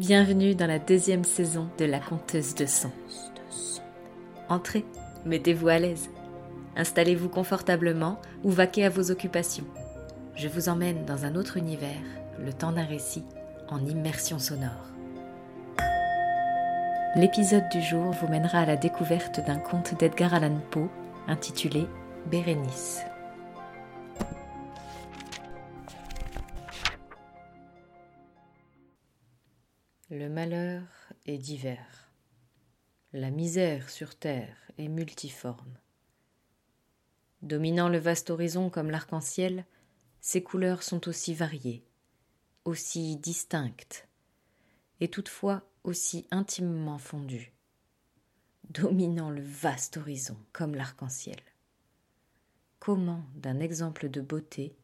Bienvenue dans la deuxième saison de La Conteuse de Sang. Entrez, mettez-vous à l'aise. Installez-vous confortablement ou vaquez à vos occupations. Je vous emmène dans un autre univers, le temps d'un récit, en immersion sonore. L'épisode du jour vous mènera à la découverte d'un conte d'Edgar Allan Poe intitulé Bérénice. Malheur est divers. La misère sur terre est multiforme. Dominant le vaste horizon comme l'arc-en-ciel, ses couleurs sont aussi variées, aussi distinctes, et toutefois aussi intimement fondues. Dominant le vaste horizon comme l'arc-en-ciel. Comment, d'un exemple de beauté,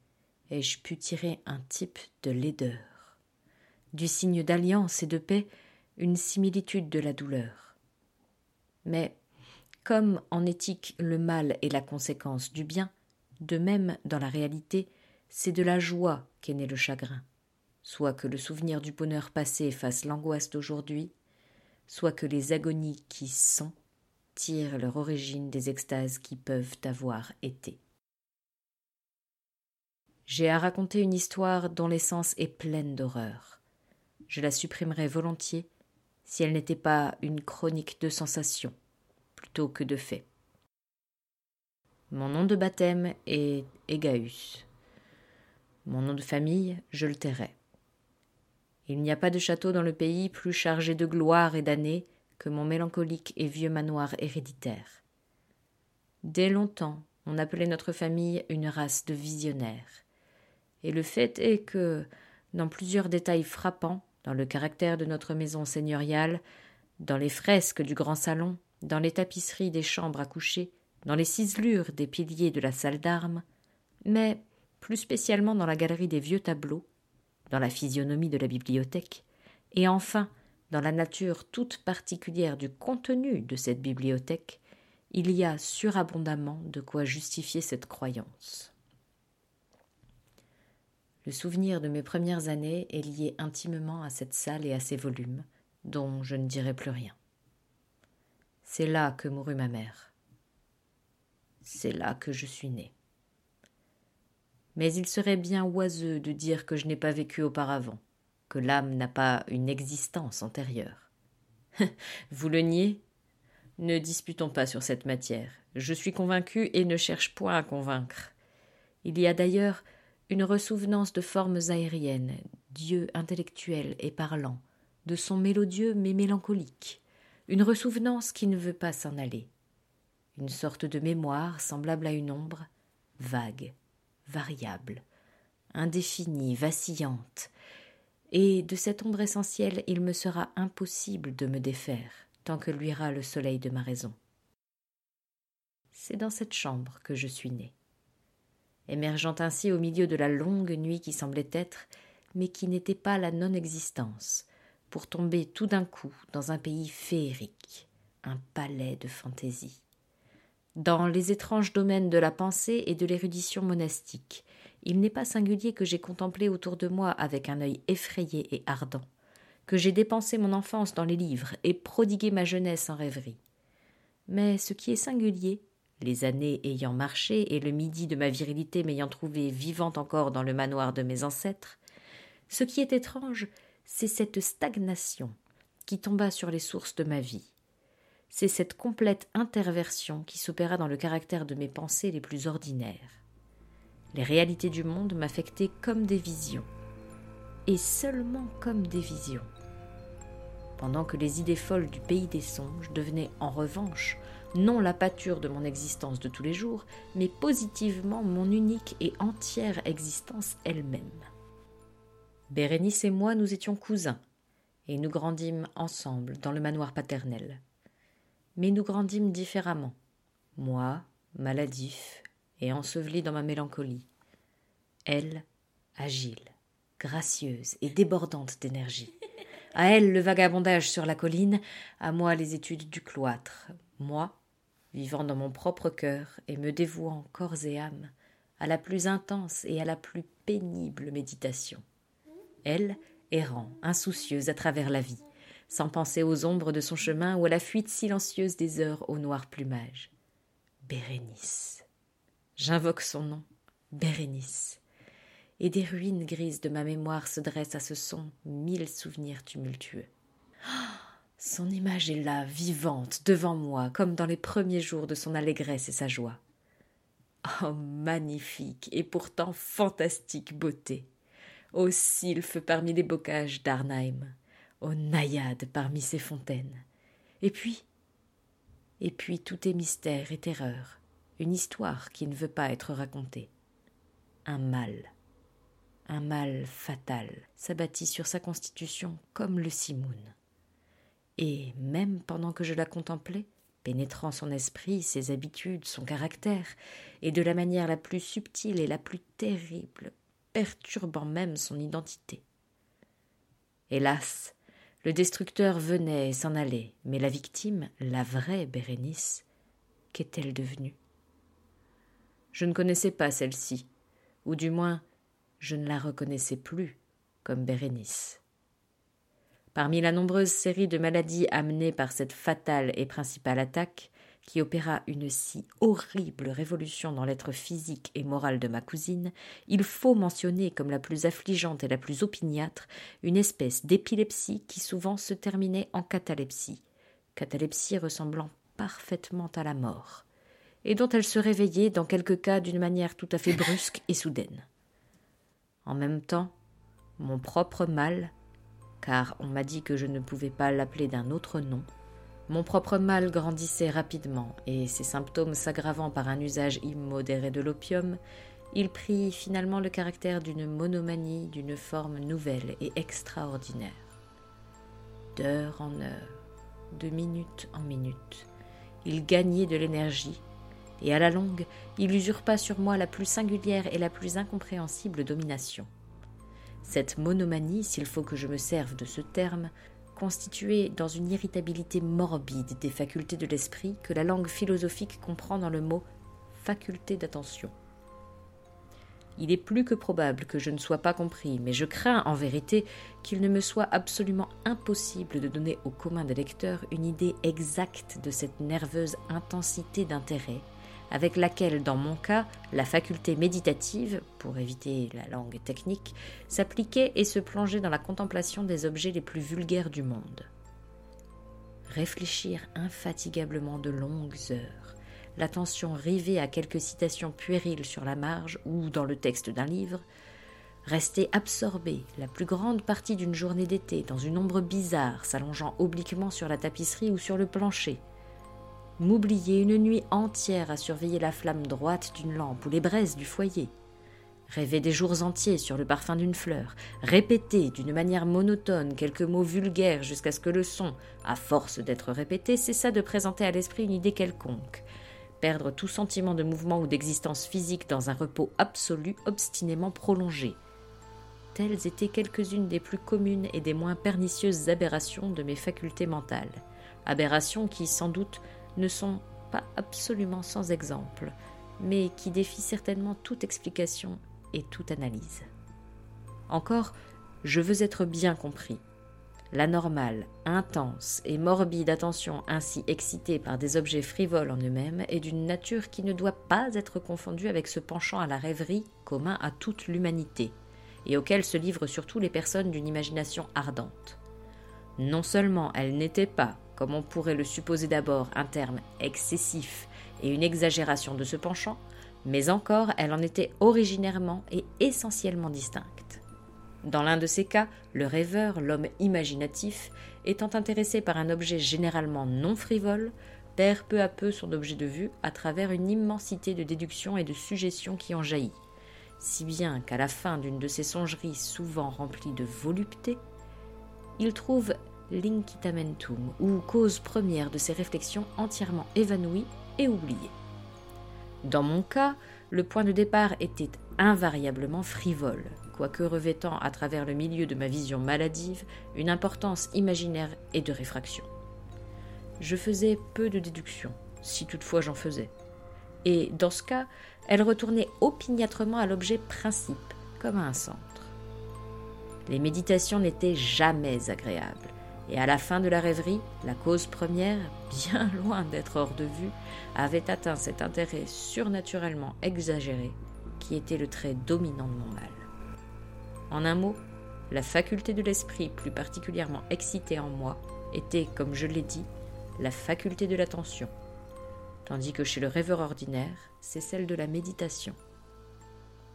ai-je pu tirer un type de laideur? Du signe d'alliance et de paix une similitude de la douleur. Mais, comme en éthique le mal est la conséquence du bien, de même dans la réalité, c'est de la joie qu'est né le chagrin, soit que le souvenir du bonheur passé fasse l'angoisse d'aujourd'hui, soit que les agonies qui sont tirent leur origine des extases qui peuvent avoir été. J'ai à raconter une histoire dont l'essence est pleine d'horreur je la supprimerais volontiers si elle n'était pas une chronique de sensations plutôt que de faits. Mon nom de baptême est Egaeus. Mon nom de famille, je le tairai. Il n'y a pas de château dans le pays plus chargé de gloire et d'années que mon mélancolique et vieux manoir héréditaire. Dès longtemps, on appelait notre famille une race de visionnaires. Et le fait est que, dans plusieurs détails frappants, dans le caractère de notre maison seigneuriale, dans les fresques du grand salon, dans les tapisseries des chambres à coucher, dans les ciselures des piliers de la salle d'armes, mais plus spécialement dans la galerie des vieux tableaux, dans la physionomie de la bibliothèque, et enfin dans la nature toute particulière du contenu de cette bibliothèque, il y a surabondamment de quoi justifier cette croyance. Le souvenir de mes premières années est lié intimement à cette salle et à ses volumes, dont je ne dirai plus rien. C'est là que mourut ma mère. C'est là que je suis né. Mais il serait bien oiseux de dire que je n'ai pas vécu auparavant, que l'âme n'a pas une existence antérieure. Vous le niez? Ne disputons pas sur cette matière. Je suis convaincu et ne cherche point à convaincre. Il y a d'ailleurs une ressouvenance de formes aériennes, Dieu intellectuel et parlant, de son mélodieux mais mélancolique, une ressouvenance qui ne veut pas s'en aller, une sorte de mémoire semblable à une ombre, vague, variable, indéfinie, vacillante, et de cette ombre essentielle il me sera impossible de me défaire tant que luira le soleil de ma raison. C'est dans cette chambre que je suis né émergeant ainsi au milieu de la longue nuit qui semblait être, mais qui n'était pas la non-existence, pour tomber tout d'un coup dans un pays féerique, un palais de fantaisie. Dans les étranges domaines de la pensée et de l'érudition monastique, il n'est pas singulier que j'ai contemplé autour de moi avec un œil effrayé et ardent, que j'ai dépensé mon enfance dans les livres et prodigué ma jeunesse en rêverie. Mais ce qui est singulier, les années ayant marché et le midi de ma virilité m'ayant trouvé vivante encore dans le manoir de mes ancêtres, ce qui est étrange, c'est cette stagnation qui tomba sur les sources de ma vie. C'est cette complète interversion qui s'opéra dans le caractère de mes pensées les plus ordinaires. Les réalités du monde m'affectaient comme des visions, et seulement comme des visions. Pendant que les idées folles du pays des songes devenaient en revanche non la pâture de mon existence de tous les jours, mais positivement mon unique et entière existence elle-même. Bérénice et moi nous étions cousins, et nous grandîmes ensemble dans le manoir paternel. Mais nous grandîmes différemment, moi, maladif et enseveli dans ma mélancolie, elle, agile, gracieuse et débordante d'énergie. À elle le vagabondage sur la colline, à moi les études du cloître, moi vivant dans mon propre cœur et me dévouant corps et âme à la plus intense et à la plus pénible méditation. Elle, errant, insoucieuse à travers la vie, sans penser aux ombres de son chemin ou à la fuite silencieuse des heures au noir plumage. Bérénice. J'invoque son nom, Bérénice. Et des ruines grises de ma mémoire se dressent à ce son mille souvenirs tumultueux. Son image est là, vivante, devant moi, comme dans les premiers jours de son allégresse et sa joie. Oh, magnifique et pourtant fantastique beauté! Ô sylphe parmi les bocages d'Arnheim! Ô naïade parmi ces fontaines! Et puis, et puis tout est mystère et terreur, une histoire qui ne veut pas être racontée. Un mal, un mal fatal s'abattit sur sa constitution comme le simoun. Et même pendant que je la contemplais, pénétrant son esprit, ses habitudes, son caractère, et de la manière la plus subtile et la plus terrible, perturbant même son identité. Hélas, le destructeur venait et s'en allait, mais la victime, la vraie Bérénice, qu'est-elle devenue? Je ne connaissais pas celle-ci, ou du moins je ne la reconnaissais plus comme Bérénice. Parmi la nombreuse série de maladies amenées par cette fatale et principale attaque, qui opéra une si horrible révolution dans l'être physique et moral de ma cousine, il faut mentionner comme la plus affligeante et la plus opiniâtre une espèce d'épilepsie qui souvent se terminait en catalepsie, catalepsie ressemblant parfaitement à la mort, et dont elle se réveillait dans quelques cas d'une manière tout à fait brusque et soudaine. En même temps, mon propre mal car on m'a dit que je ne pouvais pas l'appeler d'un autre nom, mon propre mal grandissait rapidement, et ses symptômes s'aggravant par un usage immodéré de l'opium, il prit finalement le caractère d'une monomanie d'une forme nouvelle et extraordinaire. D'heure en heure, de minute en minute, il gagnait de l'énergie, et à la longue, il usurpa sur moi la plus singulière et la plus incompréhensible domination. Cette monomanie, s'il faut que je me serve de ce terme, constituée dans une irritabilité morbide des facultés de l'esprit que la langue philosophique comprend dans le mot faculté d'attention. Il est plus que probable que je ne sois pas compris, mais je crains en vérité qu'il ne me soit absolument impossible de donner au commun des lecteurs une idée exacte de cette nerveuse intensité d'intérêt avec laquelle, dans mon cas, la faculté méditative, pour éviter la langue technique, s'appliquait et se plongeait dans la contemplation des objets les plus vulgaires du monde. Réfléchir infatigablement de longues heures, l'attention rivée à quelques citations puériles sur la marge ou dans le texte d'un livre, rester absorbé la plus grande partie d'une journée d'été dans une ombre bizarre s'allongeant obliquement sur la tapisserie ou sur le plancher, m'oublier une nuit entière à surveiller la flamme droite d'une lampe ou les braises du foyer, rêver des jours entiers sur le parfum d'une fleur, répéter d'une manière monotone quelques mots vulgaires jusqu'à ce que le son, à force d'être répété, cessa de présenter à l'esprit une idée quelconque, perdre tout sentiment de mouvement ou d'existence physique dans un repos absolu obstinément prolongé. Telles étaient quelques-unes des plus communes et des moins pernicieuses aberrations de mes facultés mentales, aberrations qui, sans doute, ne sont pas absolument sans exemple, mais qui défient certainement toute explication et toute analyse. Encore, je veux être bien compris. La normale, intense et morbide attention ainsi excitée par des objets frivoles en eux-mêmes est d'une nature qui ne doit pas être confondue avec ce penchant à la rêverie commun à toute l'humanité, et auquel se livrent surtout les personnes d'une imagination ardente. Non seulement elle n'était pas, comme on pourrait le supposer d'abord, un terme excessif et une exagération de ce penchant, mais encore elle en était originairement et essentiellement distincte. Dans l'un de ces cas, le rêveur, l'homme imaginatif, étant intéressé par un objet généralement non frivole, perd peu à peu son objet de vue à travers une immensité de déductions et de suggestions qui en jaillit, si bien qu'à la fin d'une de ces songeries souvent remplies de volupté, il trouve l'incitamentum, ou cause première de ces réflexions entièrement évanouies et oubliées. Dans mon cas, le point de départ était invariablement frivole, quoique revêtant à travers le milieu de ma vision maladive une importance imaginaire et de réfraction. Je faisais peu de déductions, si toutefois j'en faisais. Et dans ce cas, elle retournait opiniâtrement à l'objet principe, comme à un centre. Les méditations n'étaient jamais agréables, et à la fin de la rêverie, la cause première, bien loin d'être hors de vue, avait atteint cet intérêt surnaturellement exagéré qui était le trait dominant de mon mal. En un mot, la faculté de l'esprit plus particulièrement excitée en moi était, comme je l'ai dit, la faculté de l'attention, tandis que chez le rêveur ordinaire, c'est celle de la méditation.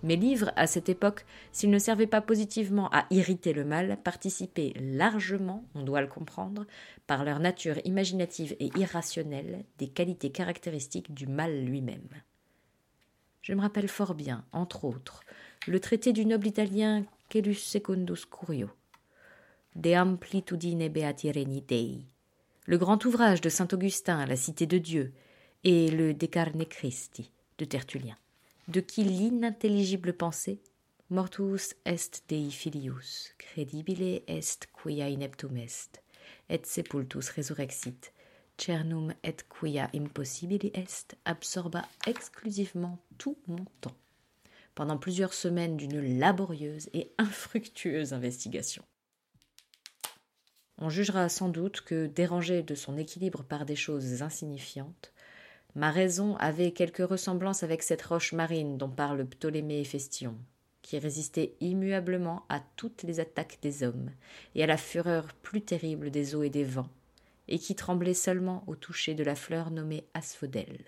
Mes livres, à cette époque, s'ils ne servaient pas positivement à irriter le mal, participaient largement, on doit le comprendre, par leur nature imaginative et irrationnelle, des qualités caractéristiques du mal lui-même. Je me rappelle fort bien, entre autres, le traité du noble italien Celus Secundus Curio, De Amplitudine Beatireni Dei, le grand ouvrage de saint Augustin, La Cité de Dieu, et le De Carne Christi de Tertullien, de qui l'inintelligible pensée Mortus est Dei filius, credibile est quia ineptum est, et sepultus resurrexit, cernum et quia impossibili est absorba exclusivement tout mon temps, pendant plusieurs semaines d'une laborieuse et infructueuse investigation. On jugera sans doute que, dérangé de son équilibre par des choses insignifiantes, ma raison avait quelque ressemblance avec cette roche marine dont parle Ptolémée Festion, qui résistait immuablement à toutes les attaques des hommes et à la fureur plus terrible des eaux et des vents, et qui tremblait seulement au toucher de la fleur nommée asphodèle.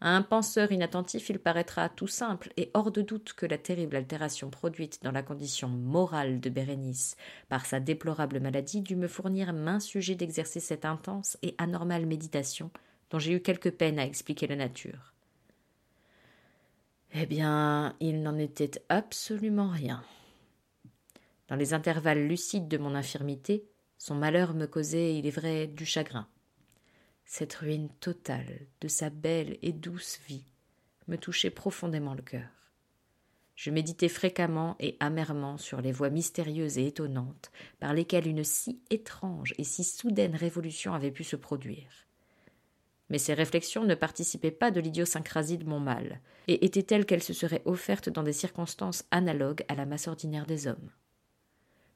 À un penseur inattentif, il paraîtra tout simple et hors de doute que la terrible altération produite dans la condition morale de Bérénice par sa déplorable maladie dut me fournir main sujet d'exercer cette intense et anormale méditation dont j'ai eu quelque peine à expliquer la nature. Eh bien, il n'en était absolument rien. Dans les intervalles lucides de mon infirmité, son malheur me causait, il est vrai, du chagrin. Cette ruine totale de sa belle et douce vie me touchait profondément le cœur. Je méditais fréquemment et amèrement sur les voies mystérieuses et étonnantes par lesquelles une si étrange et si soudaine révolution avait pu se produire. Mais ces réflexions ne participaient pas de l'idiosyncrasie de mon mal, et étaient telles qu'elles se seraient offertes dans des circonstances analogues à la masse ordinaire des hommes.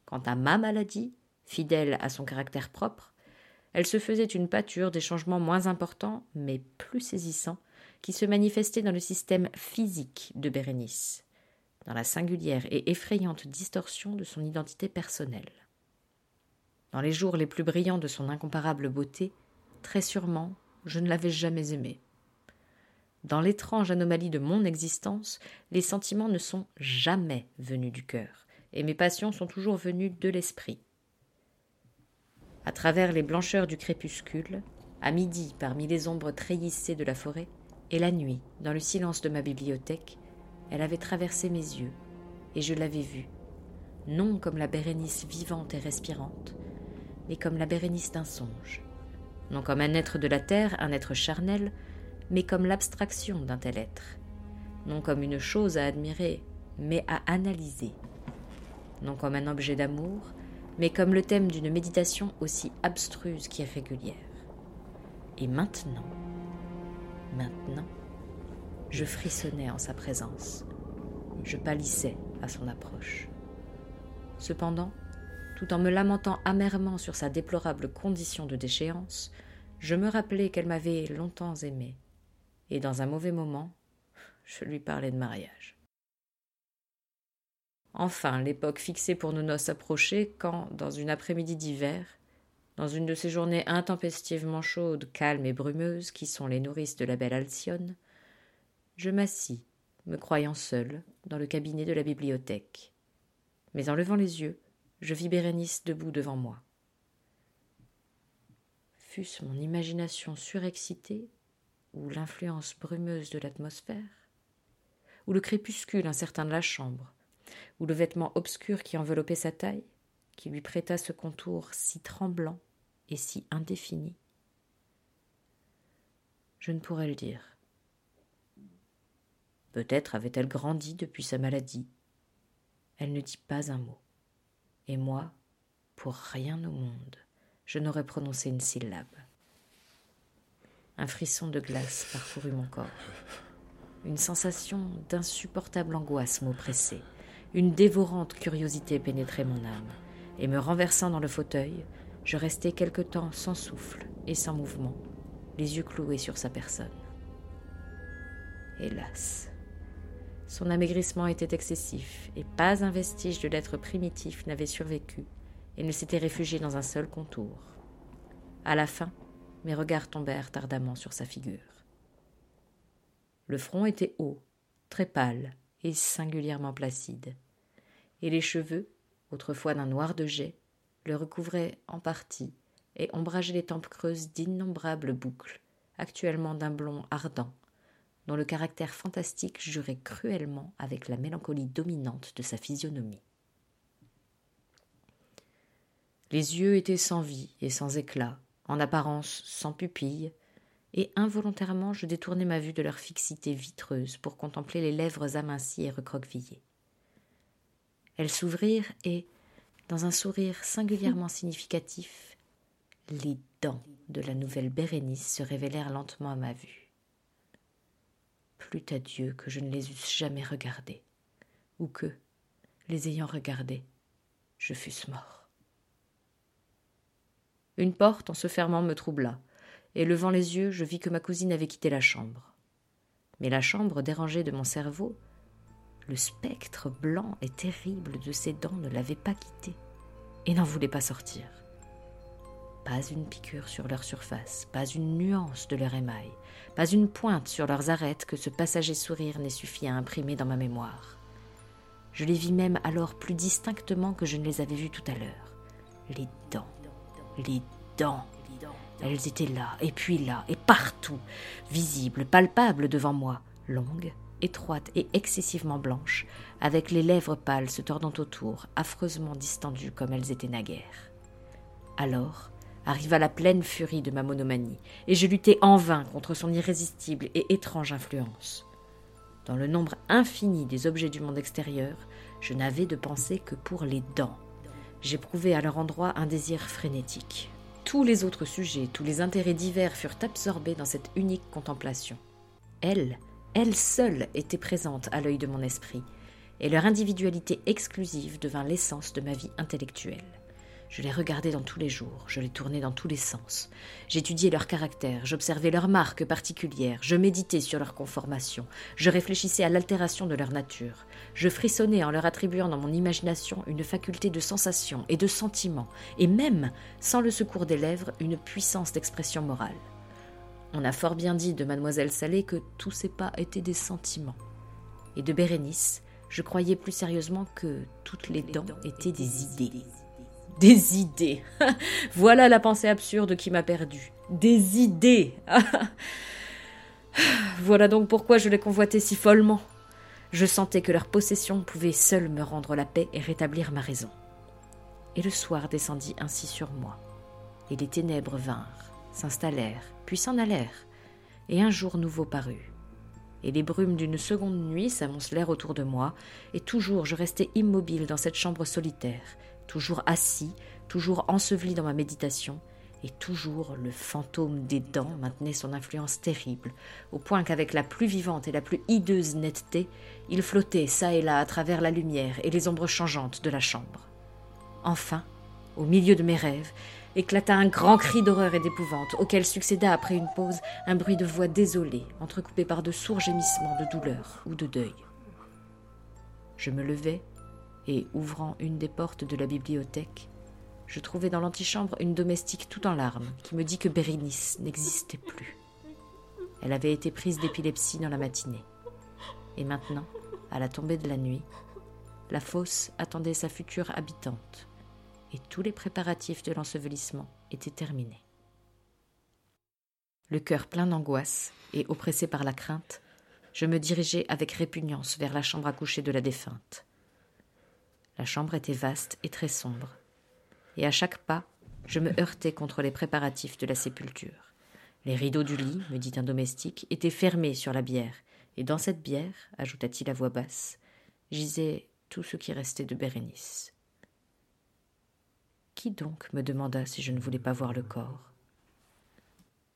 Quant à ma maladie, fidèle à son caractère propre, elle se faisait une pâture des changements moins importants, mais plus saisissants, qui se manifestaient dans le système physique de Bérénice, dans la singulière et effrayante distorsion de son identité personnelle. Dans les jours les plus brillants de son incomparable beauté, très sûrement, je ne l'avais jamais aimée. Dans l'étrange anomalie de mon existence, les sentiments ne sont jamais venus du cœur, et mes passions sont toujours venues de l'esprit à travers les blancheurs du crépuscule, à midi parmi les ombres treillissées de la forêt, et la nuit, dans le silence de ma bibliothèque, elle avait traversé mes yeux, et je l'avais vue, non comme la Bérénice vivante et respirante, mais comme la Bérénice d'un songe, non comme un être de la terre, un être charnel, mais comme l'abstraction d'un tel être, non comme une chose à admirer, mais à analyser, non comme un objet d'amour, mais comme le thème d'une méditation aussi abstruse qu'irrégulière. Et maintenant, maintenant, je frissonnais en sa présence, je pâlissais à son approche. Cependant, tout en me lamentant amèrement sur sa déplorable condition de déchéance, je me rappelais qu'elle m'avait longtemps aimé, et dans un mauvais moment, je lui parlais de mariage. Enfin, l'époque fixée pour nos noces approchait quand, dans une après-midi d'hiver, dans une de ces journées intempestivement chaudes, calmes et brumeuses qui sont les nourrices de la belle Alcyone, je m'assis, me croyant seul, dans le cabinet de la bibliothèque. Mais en levant les yeux, je vis Bérénice debout devant moi. Fût-ce mon imagination surexcitée, ou l'influence brumeuse de l'atmosphère, ou le crépuscule incertain de la chambre, ou le vêtement obscur qui enveloppait sa taille, qui lui prêta ce contour si tremblant et si indéfini? Je ne pourrais le dire. Peut-être avait-elle grandi depuis sa maladie. Elle ne dit pas un mot. Et moi, pour rien au monde, je n'aurais prononcé une syllabe. Un frisson de glace parcourut mon corps. Une sensation d'insupportable angoisse m'oppressait Une dévorante curiosité pénétrait mon âme, et me renversant dans le fauteuil, je restai quelque temps sans souffle et sans mouvement, les yeux cloués sur sa personne. Hélas, son amaigrissement était excessif, et pas un vestige de l'être primitif n'avait survécu et ne s'était réfugié dans un seul contour. À la fin, mes regards tombèrent ardemment sur sa figure. Le front était haut, très pâle et singulièrement placide, et les cheveux, autrefois d'un noir de jet, le recouvraient en partie et ombrageaient les tempes creuses d'innombrables boucles, actuellement d'un blond ardent, dont le caractère fantastique jurait cruellement avec la mélancolie dominante de sa physionomie. Les yeux étaient sans vie et sans éclat, en apparence sans pupille, et involontairement je détournai ma vue de leur fixité vitreuse pour contempler les lèvres amincies et recroquevillées. Elles s'ouvrirent et, dans un sourire singulièrement significatif, les dents de la nouvelle Bérénice se révélèrent lentement à ma vue. Plût à Dieu que je ne les eusse jamais regardées, ou que, les ayant regardées, je fusse mort. Une porte, en se fermant, me troubla, et levant les yeux, je vis que ma cousine avait quitté la chambre. Mais la chambre, dérangée de mon cerveau, le spectre blanc et terrible de ses dents ne l'avait pas quitté, et n'en voulait pas sortir. Pas une piqûre sur leur surface, pas une nuance de leur émail, pas une pointe sur leurs arêtes que ce passager sourire n'ait suffi à imprimer dans ma mémoire. Je les vis même alors plus distinctement que je ne les avais vues tout à l'heure. Les dents, les dents. Elles étaient là, et puis là, et partout, visibles, palpables devant moi, longues, étroites et excessivement blanches, avec les lèvres pâles se tordant autour, affreusement distendues comme elles étaient naguère. Alors arriva la pleine furie de ma monomanie, et je luttai en vain contre son irrésistible et étrange influence. Dans le nombre infini des objets du monde extérieur, je n'avais de pensée que pour les dents. J'éprouvais à leur endroit un désir frénétique. Tous les autres sujets, tous les intérêts divers furent absorbés dans cette unique contemplation. Elle, elle seule était présente à l'œil de mon esprit, et leur individualité exclusive devint l'essence de ma vie intellectuelle. Je les regardais dans tous les jours, je les tournais dans tous les sens. J'étudiais leur caractère, j'observais leurs marques particulières, je méditais sur leur conformation, je réfléchissais à l'altération de leur nature, je frissonnais en leur attribuant dans mon imagination une faculté de sensation et de sentiment, et même, sans le secours des lèvres, une puissance d'expression morale. On a fort bien dit de mademoiselle Salé que tous ses pas étaient des sentiments. Et de Bérénice, je croyais plus sérieusement que toutes les dents étaient des idées. Des idées. voilà la pensée absurde qui m'a perdu. Des idées. voilà donc pourquoi je les convoitais si follement. Je sentais que leur possession pouvait seule me rendre la paix et rétablir ma raison. Et le soir descendit ainsi sur moi, et les ténèbres vinrent, s'installèrent, puis s'en allèrent, et un jour nouveau parut. Et les brumes d'une seconde nuit s'amoncelèrent autour de moi, et toujours je restais immobile dans cette chambre solitaire, toujours assis, toujours enseveli dans ma méditation, et toujours le fantôme des dents maintenait son influence terrible, au point qu'avec la plus vivante et la plus hideuse netteté, il flottait çà et là à travers la lumière et les ombres changeantes de la chambre. Enfin, au milieu de mes rêves, éclata un grand cri d'horreur et d'épouvante, auquel succéda après une pause un bruit de voix désolée, entrecoupé par de sourds gémissements de douleur ou de deuil. Je me levai et, ouvrant une des portes de la bibliothèque, je trouvai dans l'antichambre une domestique tout en larmes qui me dit que Bérénice n'existait plus. Elle avait été prise d'épilepsie dans la matinée. Et maintenant, à la tombée de la nuit, la fosse attendait sa future habitante, et tous les préparatifs de l'ensevelissement étaient terminés. Le cœur plein d'angoisse et oppressé par la crainte, je me dirigeai avec répugnance vers la chambre à coucher de la défunte. La chambre était vaste et très sombre, et à chaque pas, je me heurtais contre les préparatifs de la sépulture. Les rideaux du lit, me dit un domestique, étaient fermés sur la bière, et dans cette bière, ajouta-t-il à voix basse, gisait tout ce qui restait de Bérénice. Qui donc me demanda si je ne voulais pas voir le corps?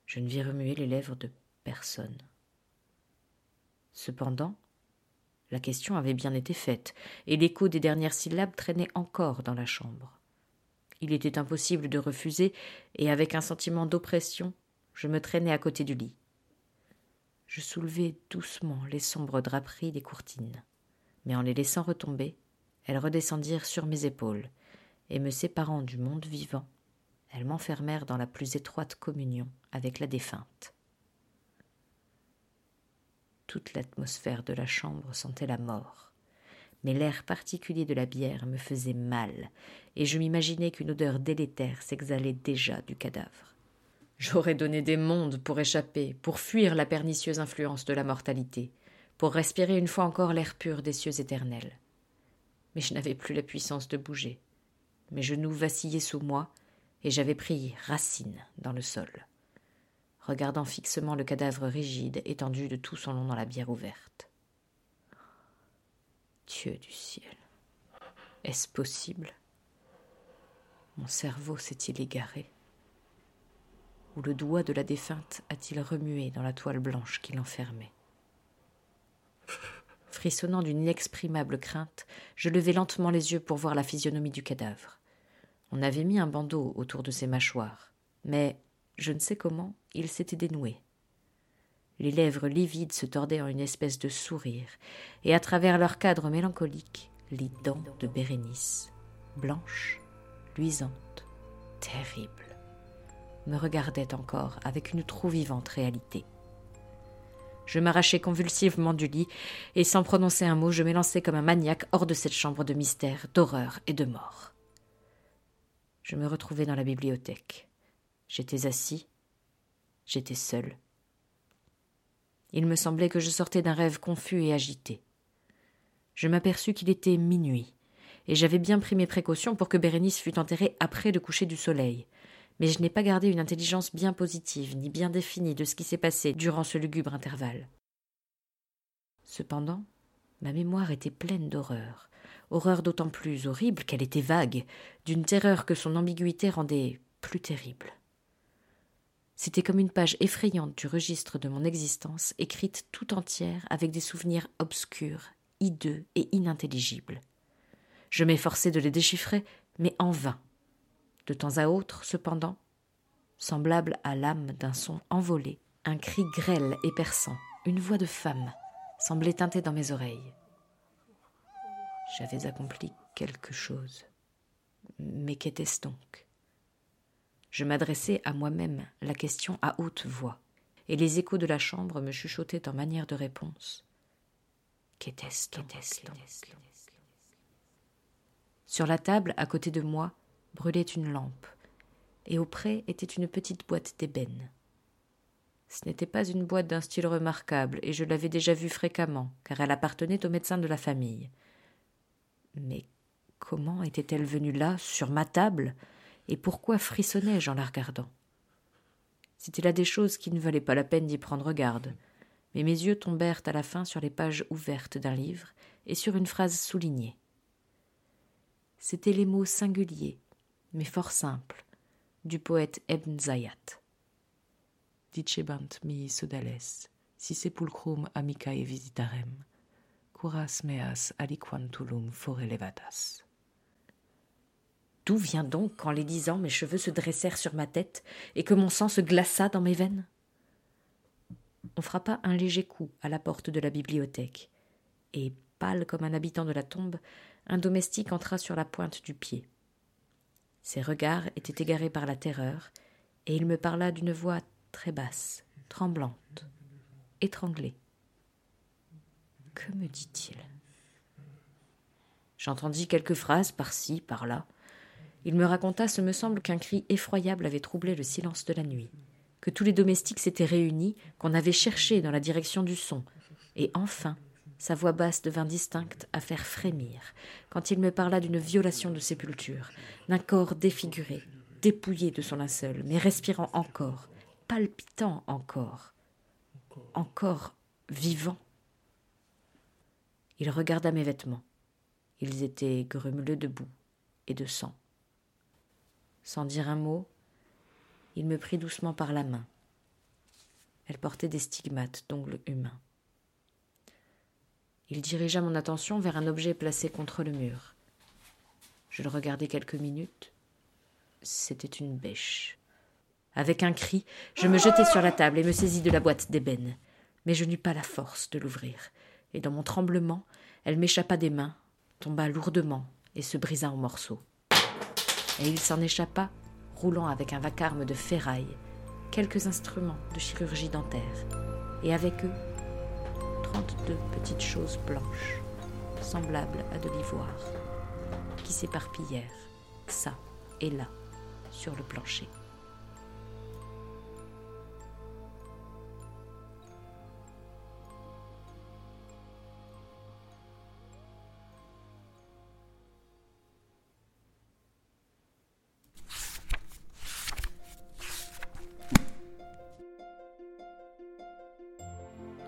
Je ne vis remuer les lèvres de personne. Cependant, La question avait bien été faite, et l'écho des dernières syllabes traînait encore dans la chambre. Il était impossible de refuser, et avec un sentiment d'oppression, je me traînai à côté du lit. Je soulevai doucement les sombres draperies des courtines, mais en les laissant retomber, elles redescendirent sur mes épaules, et me séparant du monde vivant, elles m'enfermèrent dans la plus étroite communion avec la défunte. Toute l'atmosphère de la chambre sentait la mort, mais l'air particulier de la bière me faisait mal, et je m'imaginais qu'une odeur délétère s'exhalait déjà du cadavre. J'aurais donné des mondes pour échapper, pour fuir la pernicieuse influence de la mortalité, pour respirer une fois encore l'air pur des cieux éternels. Mais je n'avais plus la puissance de bouger. Mes genoux vacillaient sous moi, et j'avais pris racine dans le sol, regardant fixement le cadavre rigide étendu de tout son long dans la bière ouverte. Dieu du ciel. Est-ce possible? Mon cerveau s'est-il égaré? Ou le doigt de la défunte a-t-il remué dans la toile blanche qui l'enfermait? Frissonnant d'une inexprimable crainte, je levai lentement les yeux pour voir la physionomie du cadavre. On avait mis un bandeau autour de ses mâchoires, mais, je ne sais comment, il s'était dénoué. Les lèvres livides se tordaient en une espèce de sourire, et à travers leur cadre mélancolique, les dents de Bérénice, blanches, luisantes, terribles, me regardaient encore avec une trop vivante réalité. Je m'arrachai convulsivement du lit, et sans prononcer un mot, je m'élançai comme un maniaque hors de cette chambre de mystère, d'horreur et de mort. Je me retrouvai dans la bibliothèque. J'étais assis, j'étais seul. Il me semblait que je sortais d'un rêve confus et agité. Je m'aperçus qu'il était minuit, et j'avais bien pris mes précautions pour que Bérénice fût enterrée après le coucher du soleil, mais je n'ai pas gardé une intelligence bien positive ni bien définie de ce qui s'est passé durant ce lugubre intervalle. Cependant, ma mémoire était pleine d'horreur, horreur d'autant plus horrible qu'elle était vague, d'une terreur que son ambiguïté rendait plus terrible. C'était comme une page effrayante du registre de mon existence, écrite tout entière avec des souvenirs obscurs, hideux et inintelligibles. Je m'efforçais de les déchiffrer, mais en vain. De temps à autre, cependant, semblable à l'âme d'un son envolé, un cri grêle et perçant, une voix de femme, semblait teinter dans mes oreilles. J'avais accompli quelque chose. Mais qu'était-ce donc? Je m'adressais à moi-même la question à haute voix, et les échos de la chambre me chuchotaient en manière de réponse. Qu'était-ce Sur la table, à côté de moi, brûlait une lampe, et auprès était une petite boîte d'ébène. Ce n'était pas une boîte d'un style remarquable, et je l'avais déjà vue fréquemment, car elle appartenait au médecin de la famille. Mais comment était-elle venue là, sur ma table, et pourquoi frissonnais-je en la regardant? C'était là des choses qui ne valaient pas la peine d'y prendre garde, mais mes yeux tombèrent à la fin sur les pages ouvertes d'un livre et sur une phrase soulignée. C'étaient les mots singuliers, mais fort simples, du poète Ebn Zayat. Dicebant mi sodales, si sepulcrum amicae visitarem, curas meas aliquantulum forelevatas. D'où vient donc qu'en les disant mes cheveux se dressèrent sur ma tête et que mon sang se glaça dans mes veines? On frappa un léger coup à la porte de la bibliothèque, et, pâle comme un habitant de la tombe, un domestique entra sur la pointe du pied. Ses regards étaient égarés par la terreur, et il me parla d'une voix très basse, tremblante, étranglée. Que me dit-il? J'entendis quelques phrases par-ci, par-là. Il me raconta, ce me semble, qu'un cri effroyable avait troublé le silence de la nuit, que tous les domestiques s'étaient réunis, qu'on avait cherché dans la direction du son, et enfin sa voix basse devint distincte à faire frémir, quand il me parla d'une violation de sépulture, d'un corps défiguré, dépouillé de son linceul, mais respirant encore, palpitant encore, encore vivant. Il regarda mes vêtements. Ils étaient grumeleux de boue et de sang. Sans dire un mot, il me prit doucement par la main. Elle portait des stigmates d'ongles humains. Il dirigea mon attention vers un objet placé contre le mur. Je le regardai quelques minutes. C'était une bêche. Avec un cri, je me jetai sur la table et me saisis de la boîte d'ébène. Mais je n'eus pas la force de l'ouvrir, et dans mon tremblement, elle m'échappa des mains, tomba lourdement et se brisa en morceaux. Et il s'en échappa, roulant avec un vacarme de ferraille, quelques instruments de chirurgie dentaire, et avec eux trente-deux petites choses blanches, semblables à de l'ivoire, qui s'éparpillèrent, ça et là, sur le plancher.